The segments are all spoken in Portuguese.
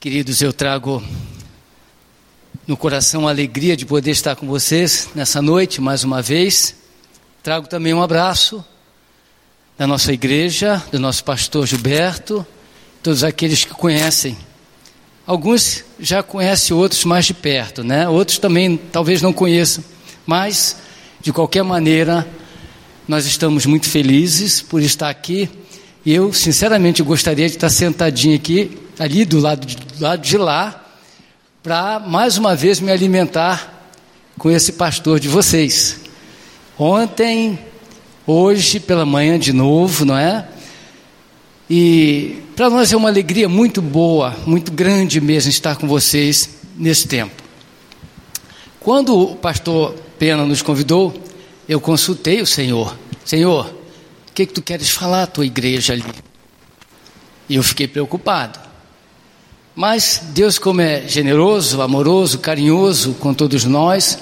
Queridos, eu trago no coração a alegria de poder estar com vocês nessa noite mais uma vez. Trago também um abraço da nossa igreja, do nosso pastor Gilberto, todos aqueles que conhecem. Alguns já conhecem outros mais de perto, né? Outros também talvez não conheçam, mas de qualquer maneira nós estamos muito felizes por estar aqui. E eu, sinceramente, gostaria de estar sentadinho aqui ali do lado de, do lado de lá, para mais uma vez me alimentar com esse pastor de vocês. Ontem, hoje, pela manhã de novo, não é? E para nós é uma alegria muito boa, muito grande mesmo estar com vocês nesse tempo. Quando o pastor Pena nos convidou, eu consultei o Senhor. Senhor, o que, que tu queres falar à tua igreja ali? E eu fiquei preocupado. Mas Deus, como é generoso, amoroso, carinhoso com todos nós,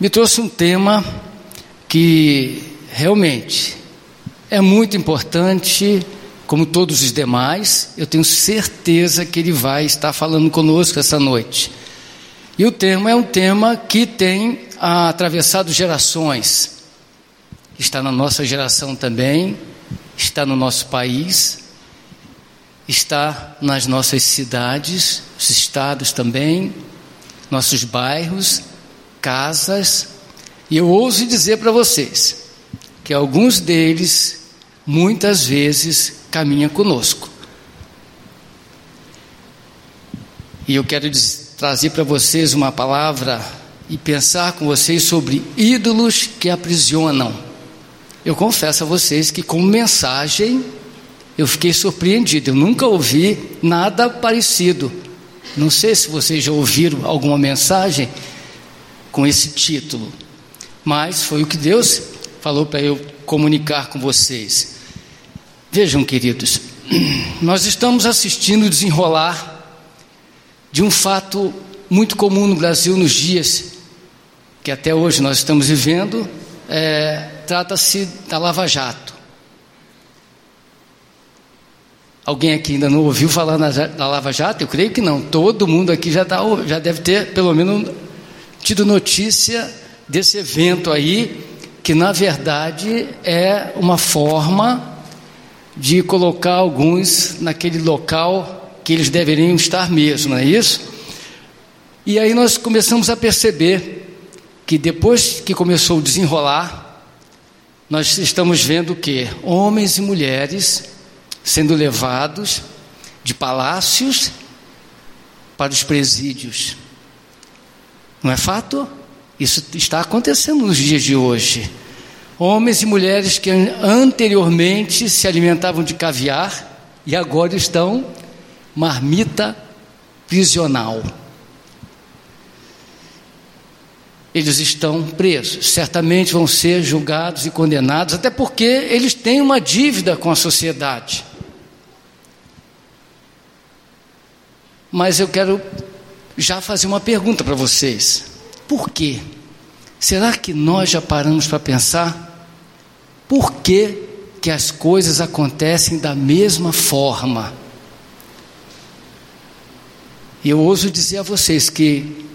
me trouxe um tema que realmente é muito importante, como todos os demais. Eu tenho certeza que Ele vai estar falando conosco essa noite. E o tema é um tema que tem atravessado gerações. Está na nossa geração também, está no nosso país está nas nossas cidades, os estados também, nossos bairros, casas, e eu ouso dizer para vocês que alguns deles muitas vezes caminham conosco. E eu quero trazer para vocês uma palavra e pensar com vocês sobre ídolos que aprisionam. Eu confesso a vocês que, como mensagem, eu fiquei surpreendido, eu nunca ouvi nada parecido. Não sei se vocês já ouviram alguma mensagem com esse título, mas foi o que Deus falou para eu comunicar com vocês. Vejam, queridos, nós estamos assistindo o desenrolar de um fato muito comum no Brasil nos dias que até hoje nós estamos vivendo, é, trata-se da Lava Jato. Alguém aqui ainda não ouviu falar na, da Lava Jato? Eu creio que não. Todo mundo aqui já, tá, já deve ter, pelo menos, tido notícia desse evento aí, que na verdade é uma forma de colocar alguns naquele local que eles deveriam estar mesmo, não é isso? E aí nós começamos a perceber que depois que começou o desenrolar, nós estamos vendo que homens e mulheres sendo levados de palácios para os presídios. Não é fato? Isso está acontecendo nos dias de hoje. Homens e mulheres que anteriormente se alimentavam de caviar e agora estão marmita prisional. Eles estão presos, certamente vão ser julgados e condenados, até porque eles têm uma dívida com a sociedade. Mas eu quero já fazer uma pergunta para vocês. Por quê? Será que nós já paramos para pensar por que, que as coisas acontecem da mesma forma? E eu ouso dizer a vocês que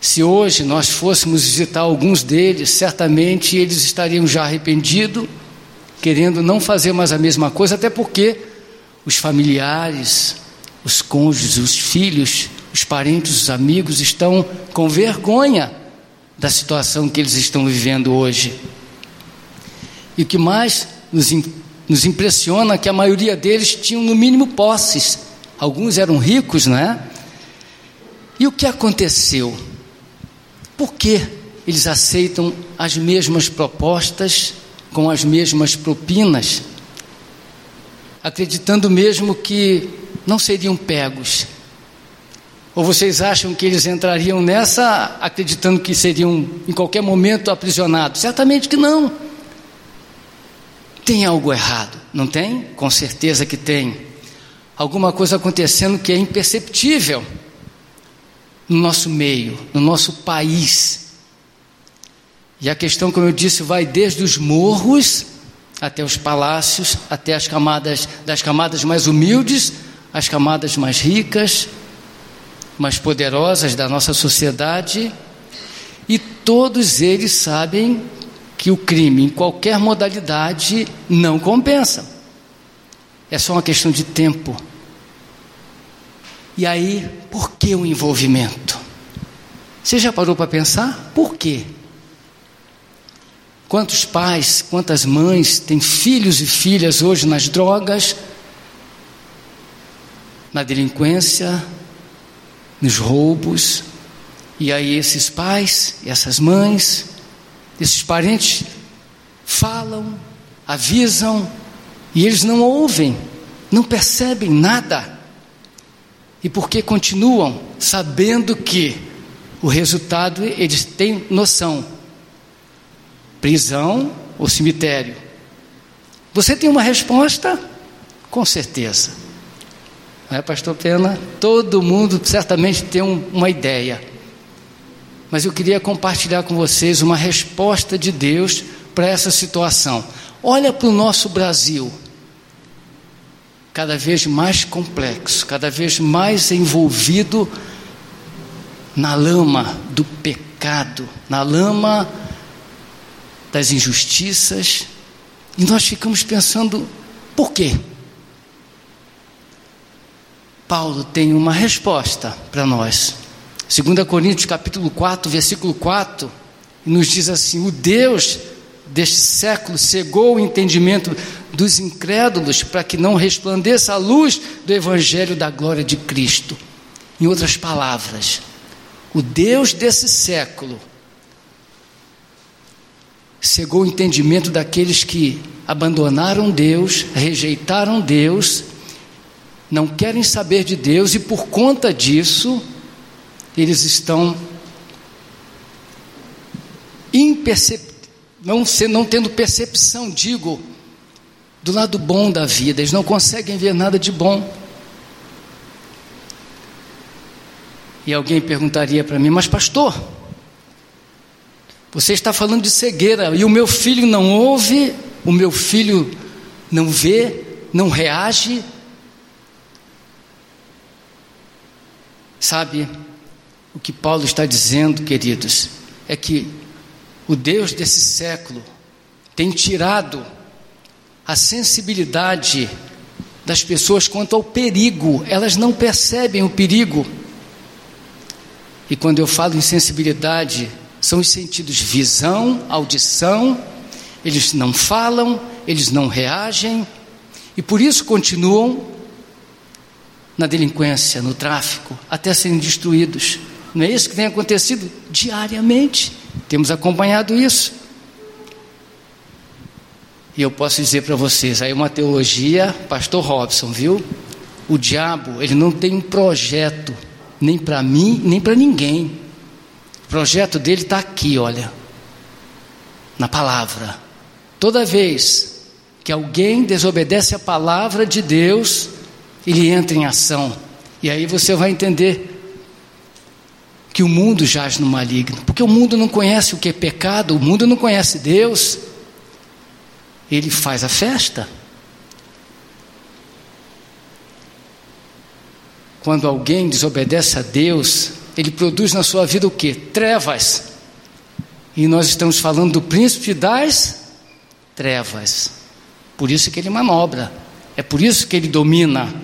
se hoje nós fôssemos visitar alguns deles, certamente eles estariam já arrependidos, querendo não fazer mais a mesma coisa, até porque os familiares, os cônjuges, os filhos, os parentes, os amigos estão com vergonha da situação que eles estão vivendo hoje. E o que mais nos, nos impressiona é que a maioria deles tinham no mínimo posses. Alguns eram ricos, não é? E o que aconteceu? Por que eles aceitam as mesmas propostas com as mesmas propinas? Acreditando mesmo que não seriam pegos? Ou vocês acham que eles entrariam nessa acreditando que seriam em qualquer momento aprisionados? Certamente que não. Tem algo errado, não tem? Com certeza que tem. Alguma coisa acontecendo que é imperceptível no nosso meio, no nosso país. E a questão, como eu disse, vai desde os morros até os palácios, até as camadas das camadas mais humildes as camadas mais ricas, mais poderosas da nossa sociedade e todos eles sabem que o crime, em qualquer modalidade, não compensa. É só uma questão de tempo. E aí, por que o envolvimento? Você já parou para pensar? Por quê? Quantos pais, quantas mães têm filhos e filhas hoje nas drogas, na delinquência, nos roubos, e aí esses pais, essas mães, esses parentes falam, avisam, e eles não ouvem, não percebem nada. E porque continuam sabendo que o resultado eles têm noção. Prisão ou cemitério. Você tem uma resposta? Com certeza. É, pastor Pena? Todo mundo certamente tem um, uma ideia. Mas eu queria compartilhar com vocês uma resposta de Deus para essa situação. Olha para o nosso Brasil cada vez mais complexo, cada vez mais envolvido na lama do pecado, na lama das injustiças, e nós ficamos pensando, por quê? Paulo tem uma resposta para nós. 2 Coríntios capítulo 4, versículo 4, nos diz assim: "O Deus deste século cegou o entendimento dos incrédulos para que não resplandeça a luz do evangelho da glória de Cristo. Em outras palavras, o Deus desse século cegou o entendimento daqueles que abandonaram Deus, rejeitaram Deus, não querem saber de Deus e por conta disso eles estão imperceptíveis não, não tendo percepção, digo, do lado bom da vida, eles não conseguem ver nada de bom. E alguém perguntaria para mim, mas pastor, você está falando de cegueira e o meu filho não ouve, o meu filho não vê, não reage. Sabe, o que Paulo está dizendo, queridos, é que o Deus desse século tem tirado a sensibilidade das pessoas quanto ao perigo, elas não percebem o perigo. E quando eu falo em sensibilidade, são os sentidos visão, audição, eles não falam, eles não reagem, e por isso continuam na delinquência, no tráfico, até serem destruídos. Não é isso que tem acontecido diariamente. Temos acompanhado isso. E eu posso dizer para vocês, aí uma teologia, pastor Robson, viu? O diabo, ele não tem um projeto, nem para mim, nem para ninguém. O projeto dele está aqui, olha, na palavra. Toda vez que alguém desobedece a palavra de Deus, ele entra em ação. E aí você vai entender que o mundo jaz no maligno, porque o mundo não conhece o que é pecado, o mundo não conhece Deus. Ele faz a festa. Quando alguém desobedece a Deus, ele produz na sua vida o que? Trevas. E nós estamos falando do príncipe das trevas. Por isso que ele manobra. É por isso que ele domina.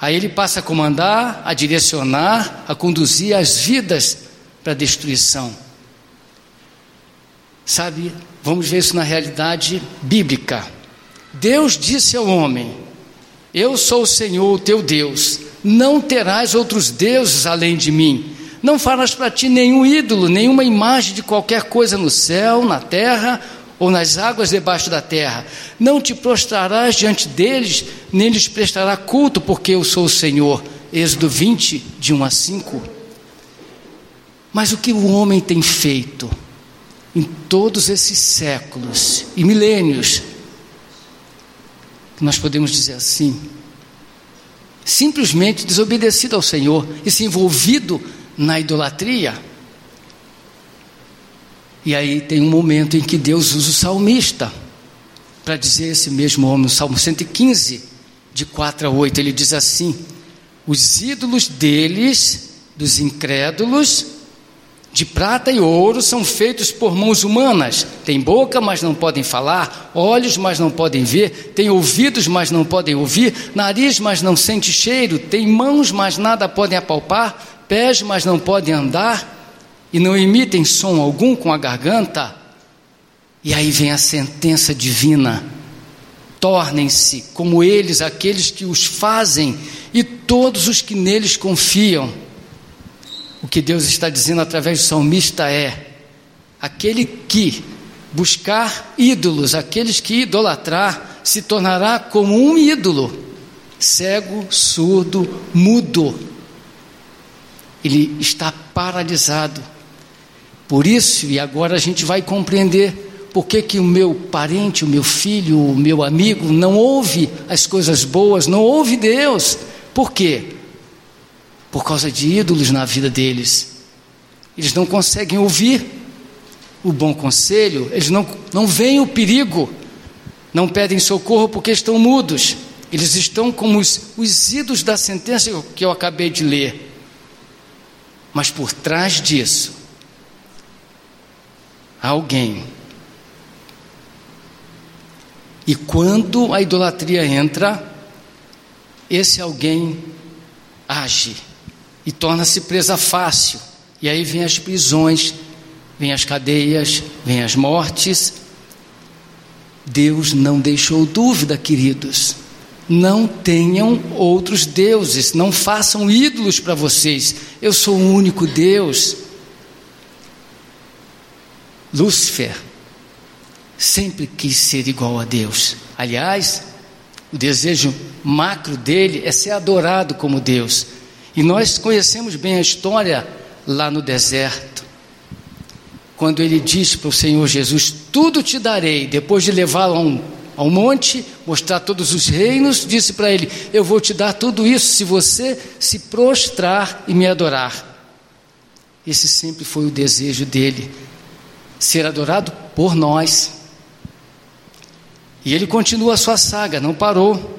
Aí ele passa a comandar, a direcionar, a conduzir as vidas para a destruição. Sabe, vamos ver isso na realidade bíblica. Deus disse ao homem: Eu sou o Senhor, o teu Deus, não terás outros deuses além de mim. Não farás para ti nenhum ídolo, nenhuma imagem de qualquer coisa no céu, na terra ou nas águas debaixo da terra. Não te prostrarás diante deles, nem lhes prestará culto, porque eu sou o Senhor. Êxodo 20, de 1 a 5. Mas o que o homem tem feito em todos esses séculos e milênios, nós podemos dizer assim, simplesmente desobedecido ao Senhor e se envolvido na idolatria. E aí tem um momento em que Deus usa o salmista para dizer esse mesmo homem, no Salmo 115, de 4 a 8, ele diz assim: Os ídolos deles, dos incrédulos, de prata e ouro são feitos por mãos humanas. Tem boca, mas não podem falar, olhos, mas não podem ver, tem ouvidos, mas não podem ouvir, nariz, mas não sente cheiro, tem mãos, mas nada podem apalpar, pés, mas não podem andar, e não emitem som algum com a garganta. E aí vem a sentença divina: tornem-se como eles, aqueles que os fazem, e todos os que neles confiam. O que Deus está dizendo através do salmista é: aquele que buscar ídolos, aqueles que idolatrar, se tornará como um ídolo, cego, surdo, mudo. Ele está paralisado. Por isso, e agora a gente vai compreender por que, que o meu parente, o meu filho, o meu amigo não ouve as coisas boas, não ouve Deus. Por quê? por causa de ídolos na vida deles. Eles não conseguem ouvir o bom conselho, eles não, não veem o perigo, não pedem socorro porque estão mudos. Eles estão como os, os ídolos da sentença que eu acabei de ler. Mas por trás disso, alguém. E quando a idolatria entra, esse alguém age e torna-se presa fácil. E aí vem as prisões, vem as cadeias, vem as mortes. Deus não deixou dúvida, queridos. Não tenham outros deuses, não façam ídolos para vocês. Eu sou o único Deus. Lúcifer sempre quis ser igual a Deus. Aliás, o desejo macro dele é ser adorado como Deus. E nós conhecemos bem a história lá no deserto, quando ele disse para o Senhor Jesus: Tudo te darei, depois de levá-lo a um, a um monte, mostrar todos os reinos, disse para ele: Eu vou te dar tudo isso se você se prostrar e me adorar. Esse sempre foi o desejo dele, ser adorado por nós. E ele continua a sua saga, não parou.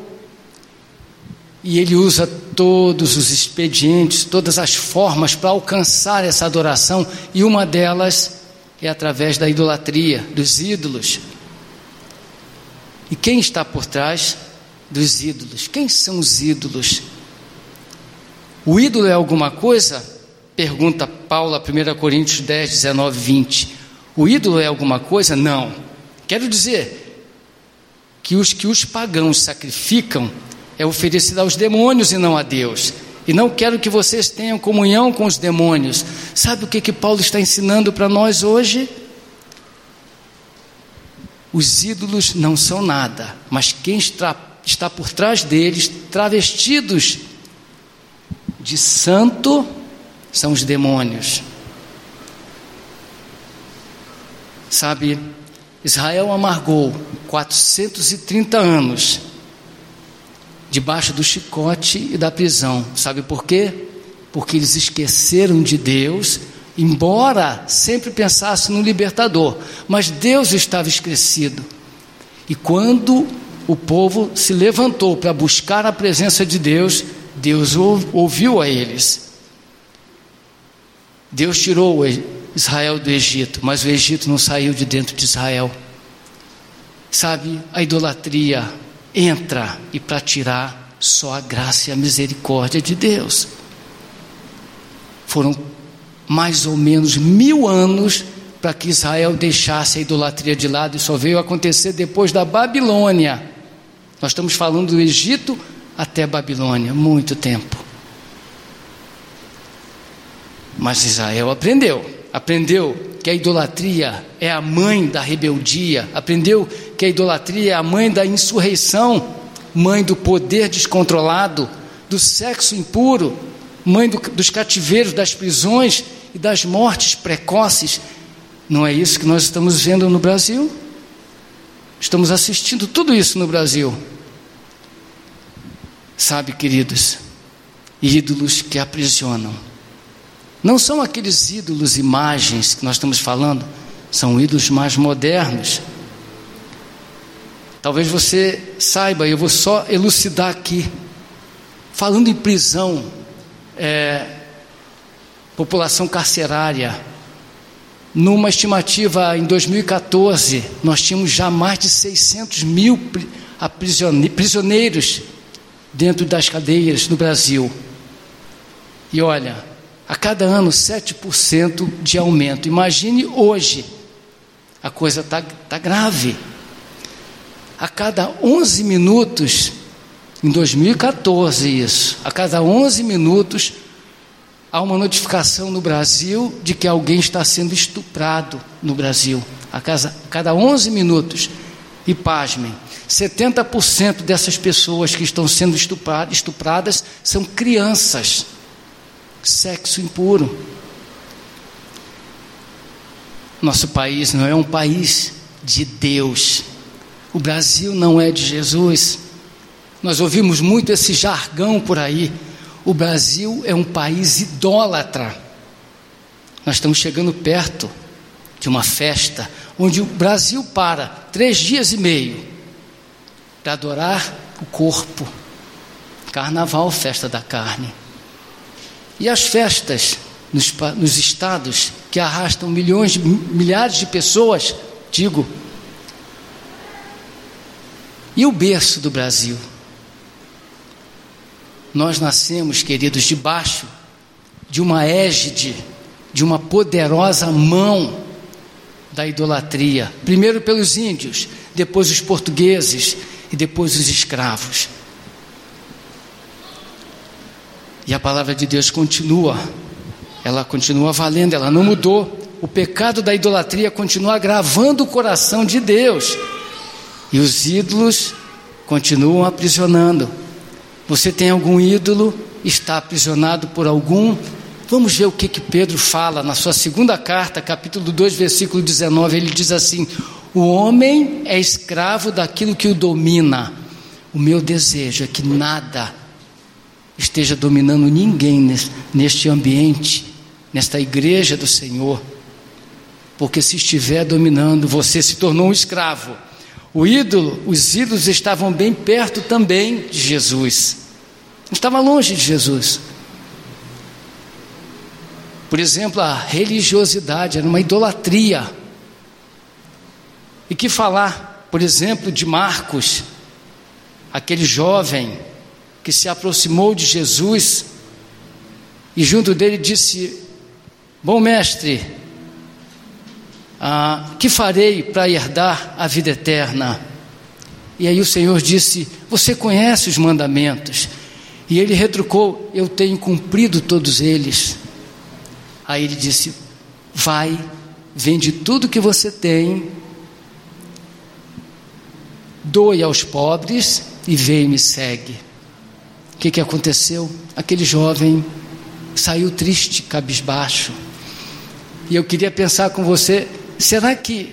E ele usa todos os expedientes, todas as formas para alcançar essa adoração, e uma delas é através da idolatria, dos ídolos. E quem está por trás dos ídolos? Quem são os ídolos? O ídolo é alguma coisa? Pergunta Paulo, 1 Coríntios 10, 19, 20. O ídolo é alguma coisa? Não. Quero dizer que os que os pagãos sacrificam é oferecida aos demônios e não a Deus. E não quero que vocês tenham comunhão com os demônios. Sabe o que, que Paulo está ensinando para nós hoje? Os ídolos não são nada, mas quem está, está por trás deles, travestidos de santo, são os demônios. Sabe, Israel amargou 430 anos debaixo do chicote e da prisão. Sabe por quê? Porque eles esqueceram de Deus, embora sempre pensassem no libertador, mas Deus estava esquecido. E quando o povo se levantou para buscar a presença de Deus, Deus ouviu a eles. Deus tirou Israel do Egito, mas o Egito não saiu de dentro de Israel. Sabe, a idolatria, entra e para tirar só a graça e a misericórdia de Deus. Foram mais ou menos mil anos para que Israel deixasse a idolatria de lado, e só veio acontecer depois da Babilônia. Nós estamos falando do Egito até Babilônia, muito tempo. Mas Israel aprendeu, aprendeu que a idolatria é a mãe da rebeldia, aprendeu que a idolatria é a mãe da insurreição, mãe do poder descontrolado, do sexo impuro, mãe do, dos cativeiros, das prisões e das mortes precoces. Não é isso que nós estamos vendo no Brasil? Estamos assistindo tudo isso no Brasil. Sabe, queridos, ídolos que aprisionam não são aqueles ídolos, imagens que nós estamos falando, são ídolos mais modernos. Talvez você saiba, eu vou só elucidar aqui. falando em prisão, é, população carcerária, numa estimativa em 2014, nós tínhamos já mais de 600 mil prisioneiros dentro das cadeias no Brasil. E olha, a cada ano 7% de aumento. Imagine hoje, a coisa está tá grave. A cada 11 minutos, em 2014 isso, a cada 11 minutos há uma notificação no Brasil de que alguém está sendo estuprado no Brasil. A cada 11 minutos. E pasmem, 70% dessas pessoas que estão sendo estupradas são crianças. Sexo impuro. Nosso país não é um país de Deus. O Brasil não é de Jesus. Nós ouvimos muito esse jargão por aí. O Brasil é um país idólatra. Nós estamos chegando perto de uma festa onde o Brasil para três dias e meio para adorar o corpo. Carnaval, festa da carne. E as festas nos, nos estados que arrastam milhões, milhares de pessoas, digo. E o berço do Brasil? Nós nascemos, queridos, debaixo de uma égide, de uma poderosa mão da idolatria. Primeiro pelos índios, depois os portugueses e depois os escravos. E a palavra de Deus continua, ela continua valendo, ela não mudou. O pecado da idolatria continua agravando o coração de Deus. E os ídolos continuam aprisionando. Você tem algum ídolo? Está aprisionado por algum? Vamos ver o que, que Pedro fala na sua segunda carta, capítulo 2, versículo 19. Ele diz assim: O homem é escravo daquilo que o domina. O meu desejo é que nada esteja dominando ninguém neste ambiente, nesta igreja do Senhor. Porque se estiver dominando, você se tornou um escravo. O ídolo, os ídolos estavam bem perto também de Jesus. Estava longe de Jesus. Por exemplo, a religiosidade era uma idolatria. E que falar, por exemplo, de Marcos, aquele jovem que se aproximou de Jesus e junto dele disse: Bom mestre, ah, que farei para herdar a vida eterna? E aí o Senhor disse: Você conhece os mandamentos? E ele retrucou: Eu tenho cumprido todos eles. Aí ele disse: Vai, vende tudo que você tem, doe aos pobres e vem e me segue. Que, que aconteceu? Aquele jovem saiu triste, cabisbaixo. E eu queria pensar com você: será que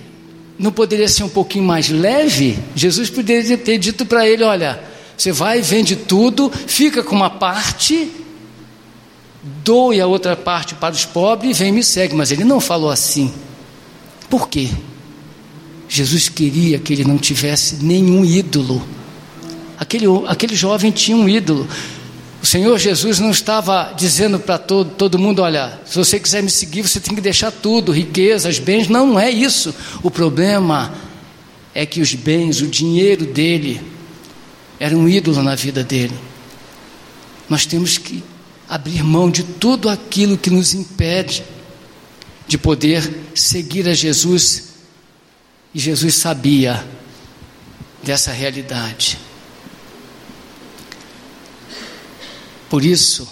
não poderia ser um pouquinho mais leve? Jesus poderia ter dito para ele: Olha você vai, vende tudo, fica com uma parte, doe a outra parte para os pobres e vem me segue. Mas ele não falou assim. Por quê? Jesus queria que ele não tivesse nenhum ídolo. Aquele, aquele jovem tinha um ídolo. O Senhor Jesus não estava dizendo para todo, todo mundo: olha, se você quiser me seguir, você tem que deixar tudo, riquezas, bens. Não, não é isso. O problema é que os bens, o dinheiro dele, era um ídolo na vida dele. Nós temos que abrir mão de tudo aquilo que nos impede de poder seguir a Jesus. E Jesus sabia dessa realidade. Por isso,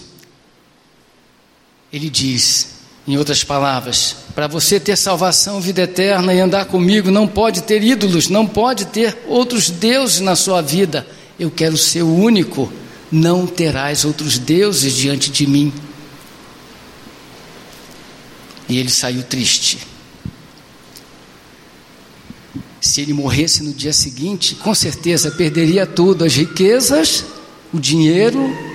ele diz, em outras palavras, para você ter salvação, vida eterna e andar comigo, não pode ter ídolos, não pode ter outros deuses na sua vida. Eu quero ser o único, não terás outros deuses diante de mim. E ele saiu triste. Se ele morresse no dia seguinte, com certeza perderia tudo: as riquezas, o dinheiro,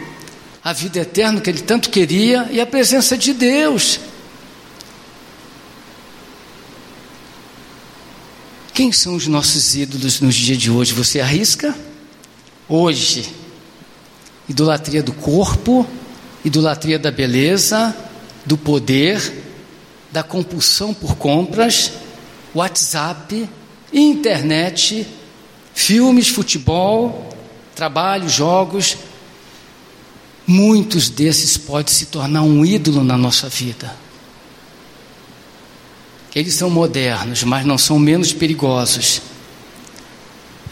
a vida eterna que ele tanto queria e a presença de Deus. Quem são os nossos ídolos nos dias de hoje? Você arrisca? hoje, idolatria do corpo, idolatria da beleza, do poder, da compulsão por compras, WhatsApp, internet, filmes, futebol, trabalho, jogos. Muitos desses podem se tornar um ídolo na nossa vida. Eles são modernos, mas não são menos perigosos.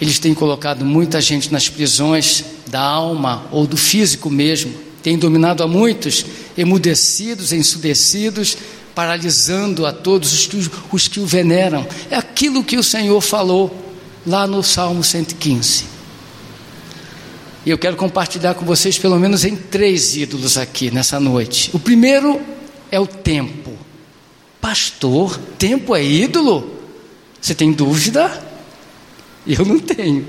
Eles têm colocado muita gente nas prisões da alma ou do físico mesmo. Têm dominado a muitos, emudecidos, ensudecidos, paralisando a todos os que, os que o veneram. É aquilo que o Senhor falou lá no Salmo 115. E eu quero compartilhar com vocês pelo menos em três ídolos aqui nessa noite. O primeiro é o tempo. Pastor, tempo é ídolo? Você tem dúvida? Eu não tenho.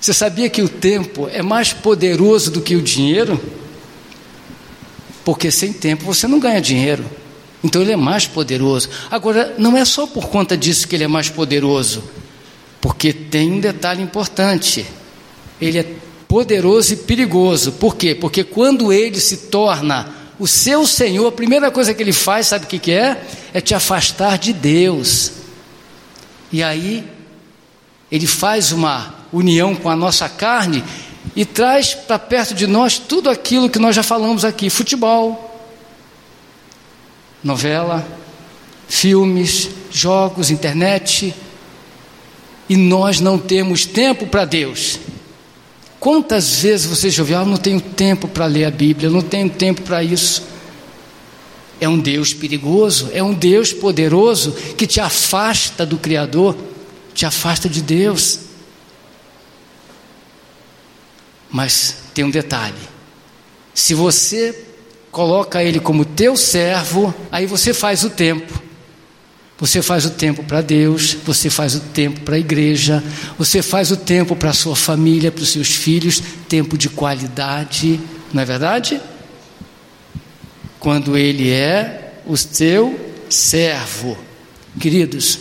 Você sabia que o tempo é mais poderoso do que o dinheiro? Porque sem tempo você não ganha dinheiro. Então ele é mais poderoso. Agora, não é só por conta disso que ele é mais poderoso, porque tem um detalhe importante. Ele é poderoso e perigoso. Por quê? Porque quando ele se torna o seu Senhor, a primeira coisa que ele faz, sabe o que, que é? É te afastar de Deus. E aí, ele faz uma união com a nossa carne e traz para perto de nós tudo aquilo que nós já falamos aqui: futebol, novela, filmes, jogos, internet, e nós não temos tempo para Deus. Quantas vezes você já ouviu, ah, eu não tenho tempo para ler a Bíblia, eu não tenho tempo para isso. É um Deus perigoso, é um Deus poderoso que te afasta do Criador, te afasta de Deus. Mas tem um detalhe: se você coloca ele como teu servo, aí você faz o tempo. Você faz o tempo para Deus, você faz o tempo para a igreja, você faz o tempo para a sua família, para os seus filhos, tempo de qualidade, não é verdade? Quando ele é o teu servo. Queridos,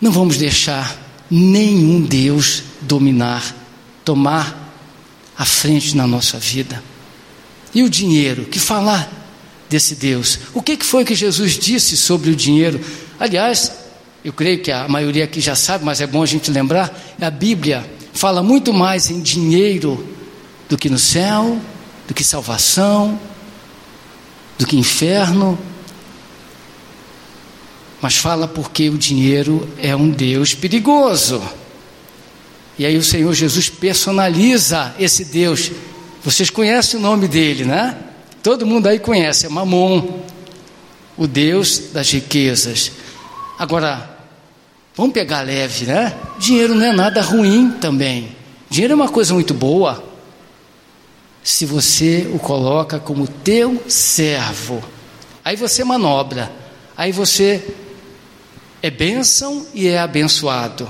não vamos deixar nenhum Deus dominar, tomar a frente na nossa vida. E o dinheiro? Que falar desse Deus? O que foi que Jesus disse sobre o dinheiro? Aliás, eu creio que a maioria aqui já sabe, mas é bom a gente lembrar: a Bíblia fala muito mais em dinheiro do que no céu, do que salvação, do que inferno. Mas fala porque o dinheiro é um Deus perigoso. E aí o Senhor Jesus personaliza esse Deus vocês conhecem o nome dele, né? Todo mundo aí conhece, é Mamon, o Deus das riquezas. Agora, vamos pegar leve, né? Dinheiro não é nada ruim também. Dinheiro é uma coisa muito boa. Se você o coloca como teu servo, aí você manobra, aí você é bênção e é abençoado.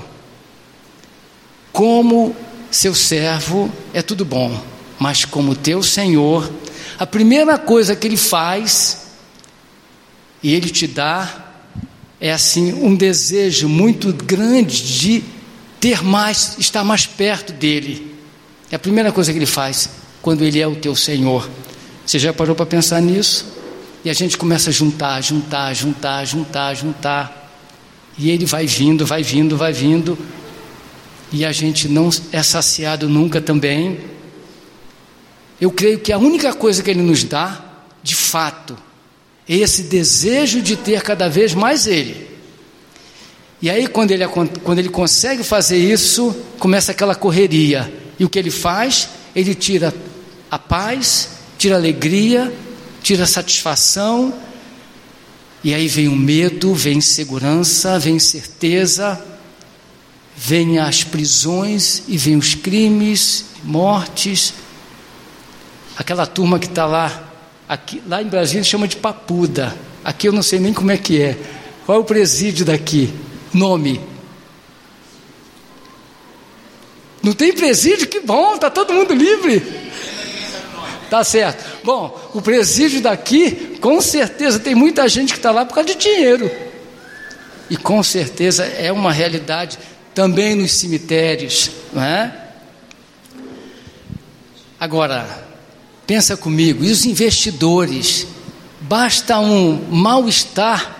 Como seu servo é tudo bom mas como teu Senhor, a primeira coisa que Ele faz, e Ele te dá, é assim um desejo muito grande de ter mais, estar mais perto dEle. É a primeira coisa que Ele faz quando Ele é o teu Senhor. Você já parou para pensar nisso? E a gente começa a juntar, juntar, juntar, juntar, juntar. E ele vai vindo, vai vindo, vai vindo. E a gente não é saciado nunca também. Eu creio que a única coisa que Ele nos dá, de fato, esse desejo de ter cada vez mais Ele. E aí, quando ele, quando ele consegue fazer isso, começa aquela correria. E o que ele faz? Ele tira a paz, tira a alegria, tira a satisfação. E aí vem o medo, vem insegurança, vem incerteza, vem as prisões e vem os crimes, mortes aquela turma que está lá, aqui, lá em Brasília chama de papuda. Aqui eu não sei nem como é que é. Qual é o presídio daqui? Nome. Não tem presídio? Que bom, está todo mundo livre. Tá certo. Bom, o presídio daqui, com certeza, tem muita gente que está lá por causa de dinheiro. E com certeza é uma realidade também nos cemitérios, não é? Agora, pensa comigo, e os investidores? Basta um mal-estar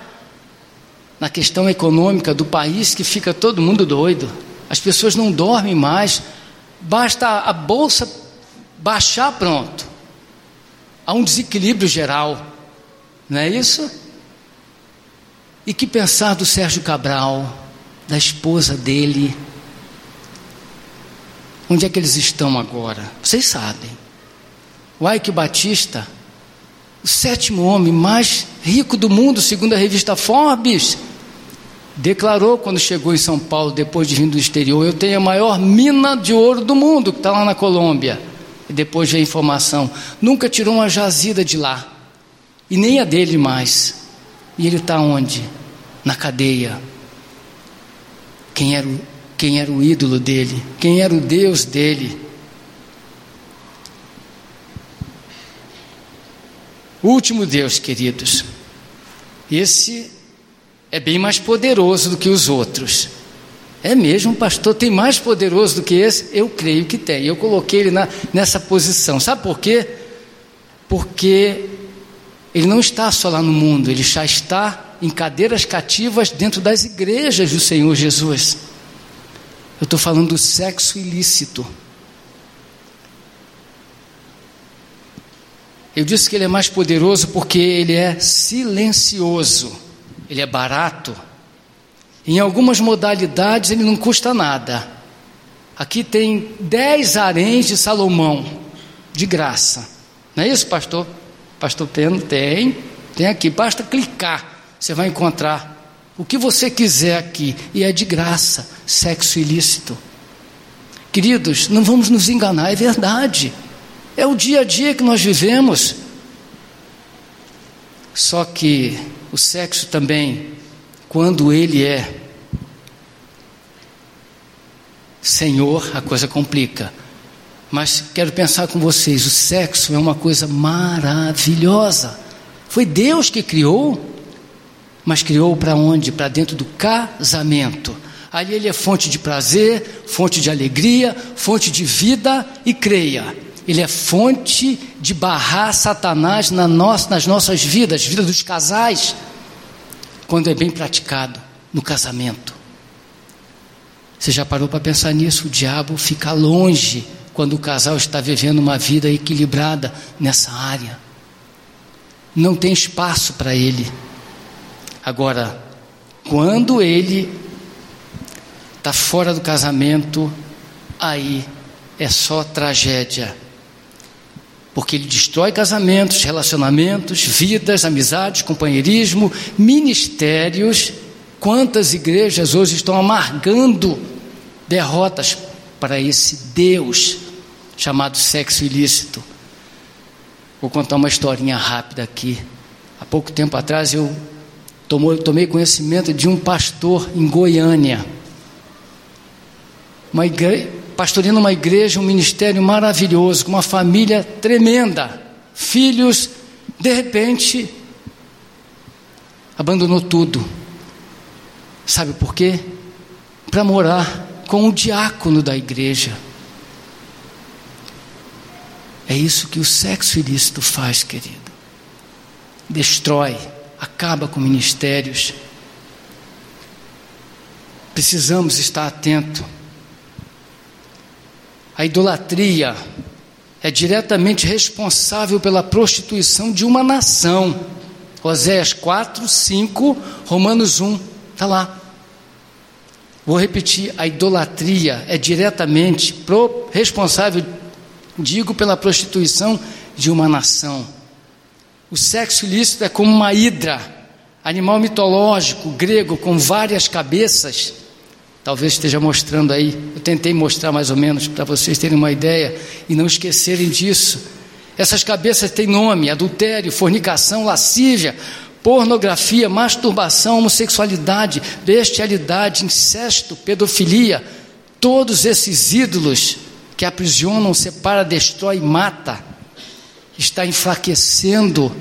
na questão econômica do país que fica todo mundo doido. As pessoas não dormem mais. Basta a bolsa baixar, pronto. Há um desequilíbrio geral. Não é isso? E que pensar do Sérgio Cabral, da esposa dele? Onde é que eles estão agora? Vocês sabem. O Ike Batista, o sétimo homem mais rico do mundo, segundo a revista Forbes, declarou quando chegou em São Paulo, depois de vir do exterior: Eu tenho a maior mina de ouro do mundo, que está lá na Colômbia. E depois veio a informação: nunca tirou uma jazida de lá, e nem a dele mais. E ele está onde? Na cadeia. Quem era, o, quem era o ídolo dele? Quem era o Deus dele? Último Deus, queridos. Esse é bem mais poderoso do que os outros. É mesmo, pastor, tem mais poderoso do que esse? Eu creio que tem. Eu coloquei ele na, nessa posição. Sabe por quê? Porque ele não está só lá no mundo, ele já está em cadeiras cativas dentro das igrejas do Senhor Jesus. Eu estou falando do sexo ilícito. Eu disse que ele é mais poderoso porque ele é silencioso. Ele é barato. Em algumas modalidades ele não custa nada. Aqui tem dez haréns de Salomão, de graça. Não é isso, pastor? Pastor Peno tem, tem aqui. Basta clicar, você vai encontrar o que você quiser aqui. E é de graça, sexo ilícito. Queridos, não vamos nos enganar, é verdade. É o dia a dia que nós vivemos. Só que o sexo também, quando ele é Senhor, a coisa complica. Mas quero pensar com vocês: o sexo é uma coisa maravilhosa. Foi Deus que criou, mas criou para onde? Para dentro do casamento. Ali ele é fonte de prazer, fonte de alegria, fonte de vida e creia ele é fonte de barrar Satanás na nossa, nas nossas vidas, vida dos casais, quando é bem praticado no casamento. Você já parou para pensar nisso? O diabo fica longe quando o casal está vivendo uma vida equilibrada nessa área. Não tem espaço para ele. Agora, quando ele está fora do casamento, aí é só tragédia porque ele destrói casamentos, relacionamentos, vidas, amizades, companheirismo, ministérios. Quantas igrejas hoje estão amargando derrotas para esse Deus chamado sexo ilícito? Vou contar uma historinha rápida aqui. Há pouco tempo atrás eu tomei conhecimento de um pastor em Goiânia. Uma igreja, pastoreando uma igreja, um ministério maravilhoso, com uma família tremenda, filhos, de repente, abandonou tudo. Sabe por quê? Para morar com o diácono da igreja. É isso que o sexo ilícito faz, querido. Destrói, acaba com ministérios. Precisamos estar atentos a idolatria é diretamente responsável pela prostituição de uma nação. Oséias 4, 5, Romanos 1, está lá. Vou repetir: a idolatria é diretamente pro, responsável, digo, pela prostituição de uma nação. O sexo ilícito é como uma hidra, animal mitológico grego com várias cabeças Talvez esteja mostrando aí, eu tentei mostrar mais ou menos para vocês terem uma ideia e não esquecerem disso. Essas cabeças têm nome: adultério, fornicação, lascívia, pornografia, masturbação, homossexualidade, bestialidade, incesto, pedofilia. Todos esses ídolos que aprisionam, separa, destrói e mata, está enfraquecendo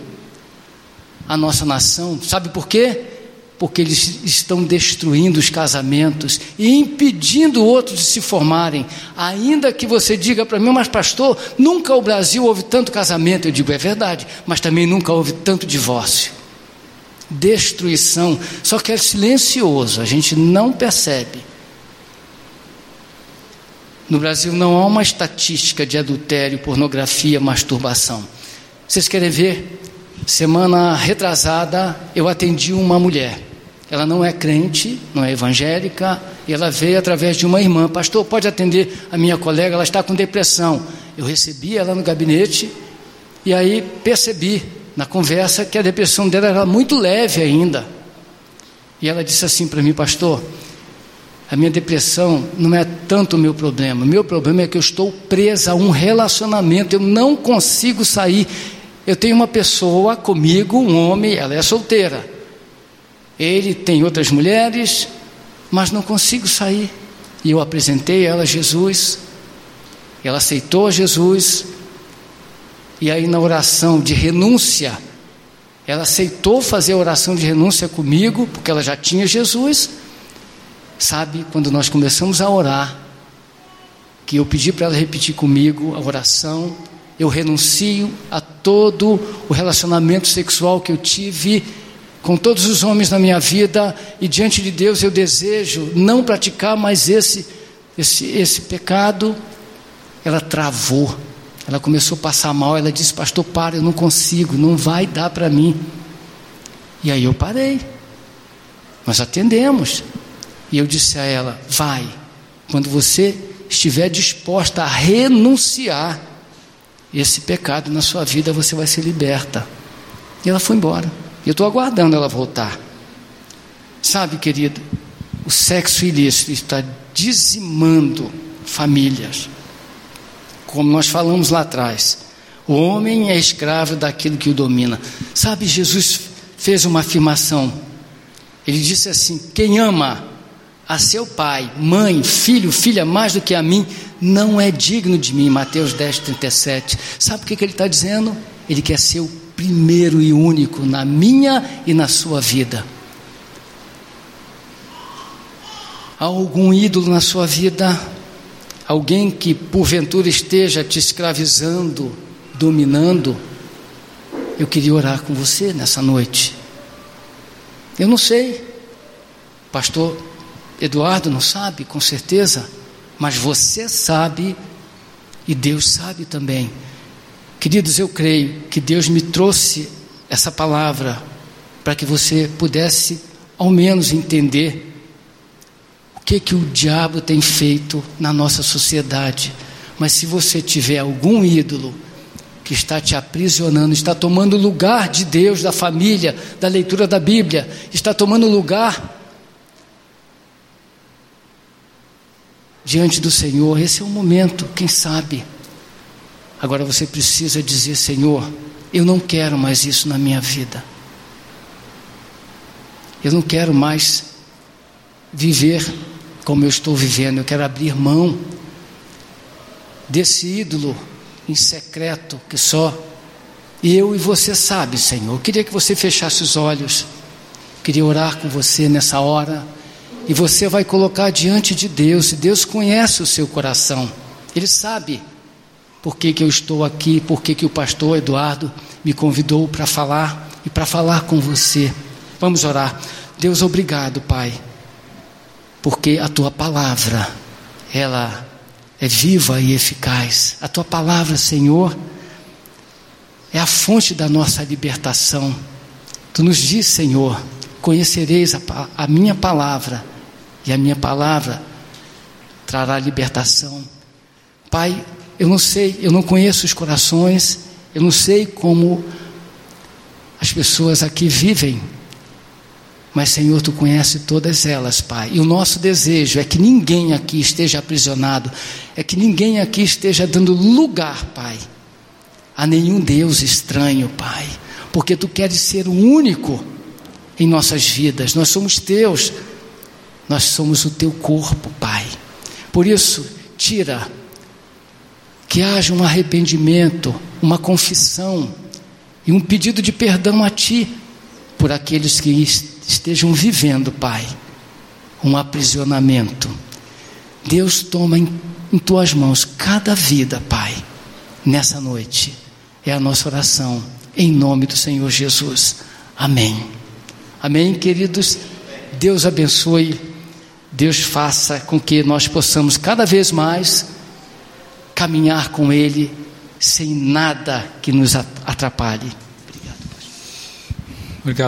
a nossa nação. Sabe por quê? Porque eles estão destruindo os casamentos e impedindo outros de se formarem. Ainda que você diga para mim, mas pastor, nunca o Brasil houve tanto casamento. Eu digo, é verdade, mas também nunca houve tanto divórcio. Destruição, só que é silencioso, a gente não percebe. No Brasil não há uma estatística de adultério, pornografia, masturbação. Vocês querem ver? Semana retrasada eu atendi uma mulher ela não é crente, não é evangélica, e ela veio através de uma irmã. Pastor, pode atender a minha colega, ela está com depressão. Eu recebi ela no gabinete e aí percebi na conversa que a depressão dela era muito leve ainda. E ela disse assim para mim, pastor, a minha depressão não é tanto o meu problema. O meu problema é que eu estou presa a um relacionamento, eu não consigo sair. Eu tenho uma pessoa comigo, um homem, ela é solteira. Ele tem outras mulheres, mas não consigo sair. E eu apresentei a ela Jesus, ela aceitou Jesus, e aí na oração de renúncia, ela aceitou fazer a oração de renúncia comigo, porque ela já tinha Jesus. Sabe, quando nós começamos a orar, que eu pedi para ela repetir comigo a oração, eu renuncio a todo o relacionamento sexual que eu tive com todos os homens na minha vida e diante de Deus eu desejo não praticar mais esse esse esse pecado. Ela travou. Ela começou a passar mal, ela disse: "Pastor, para, eu não consigo, não vai dar para mim". E aí eu parei. Nós atendemos. E eu disse a ela: "Vai. Quando você estiver disposta a renunciar esse pecado na sua vida, você vai ser liberta". E ela foi embora. Eu estou aguardando ela voltar. Sabe, querido, o sexo ilícito está dizimando famílias. Como nós falamos lá atrás, o homem é escravo daquilo que o domina. Sabe, Jesus fez uma afirmação. Ele disse assim: Quem ama a seu pai, mãe, filho, filha mais do que a mim, não é digno de mim. Mateus 10, 37. Sabe o que, que ele está dizendo? Ele quer ser o primeiro e único na minha e na sua vida. Há algum ídolo na sua vida? Alguém que porventura esteja te escravizando, dominando? Eu queria orar com você nessa noite. Eu não sei, pastor Eduardo não sabe, com certeza, mas você sabe e Deus sabe também. Queridos, eu creio que Deus me trouxe essa palavra para que você pudesse ao menos entender o que que o diabo tem feito na nossa sociedade. Mas se você tiver algum ídolo que está te aprisionando, está tomando lugar de Deus, da família, da leitura da Bíblia, está tomando lugar diante do Senhor, esse é o momento, quem sabe Agora você precisa dizer: Senhor, eu não quero mais isso na minha vida. Eu não quero mais viver como eu estou vivendo. Eu quero abrir mão desse ídolo em secreto que só eu e você sabe, Senhor. Eu queria que você fechasse os olhos. Eu queria orar com você nessa hora. E você vai colocar diante de Deus. E Deus conhece o seu coração. Ele sabe por que, que eu estou aqui, por que, que o pastor Eduardo me convidou para falar e para falar com você. Vamos orar. Deus, obrigado, Pai, porque a tua palavra, ela é viva e eficaz. A tua palavra, Senhor, é a fonte da nossa libertação. Tu nos diz, Senhor, conhecereis a, a minha palavra, e a minha palavra trará libertação. Pai, eu não sei, eu não conheço os corações, eu não sei como as pessoas aqui vivem, mas Senhor, tu conhece todas elas, Pai. E o nosso desejo é que ninguém aqui esteja aprisionado, é que ninguém aqui esteja dando lugar, Pai, a nenhum Deus estranho, Pai, porque tu queres ser o único em nossas vidas, nós somos teus, nós somos o teu corpo, Pai. Por isso, tira que haja um arrependimento, uma confissão e um pedido de perdão a Ti por aqueles que estejam vivendo, Pai, um aprisionamento. Deus toma em, em tuas mãos cada vida, Pai, nessa noite. É a nossa oração, em nome do Senhor Jesus. Amém. Amém, queridos. Deus abençoe. Deus faça com que nós possamos cada vez mais caminhar com Ele sem nada que nos atrapalhe.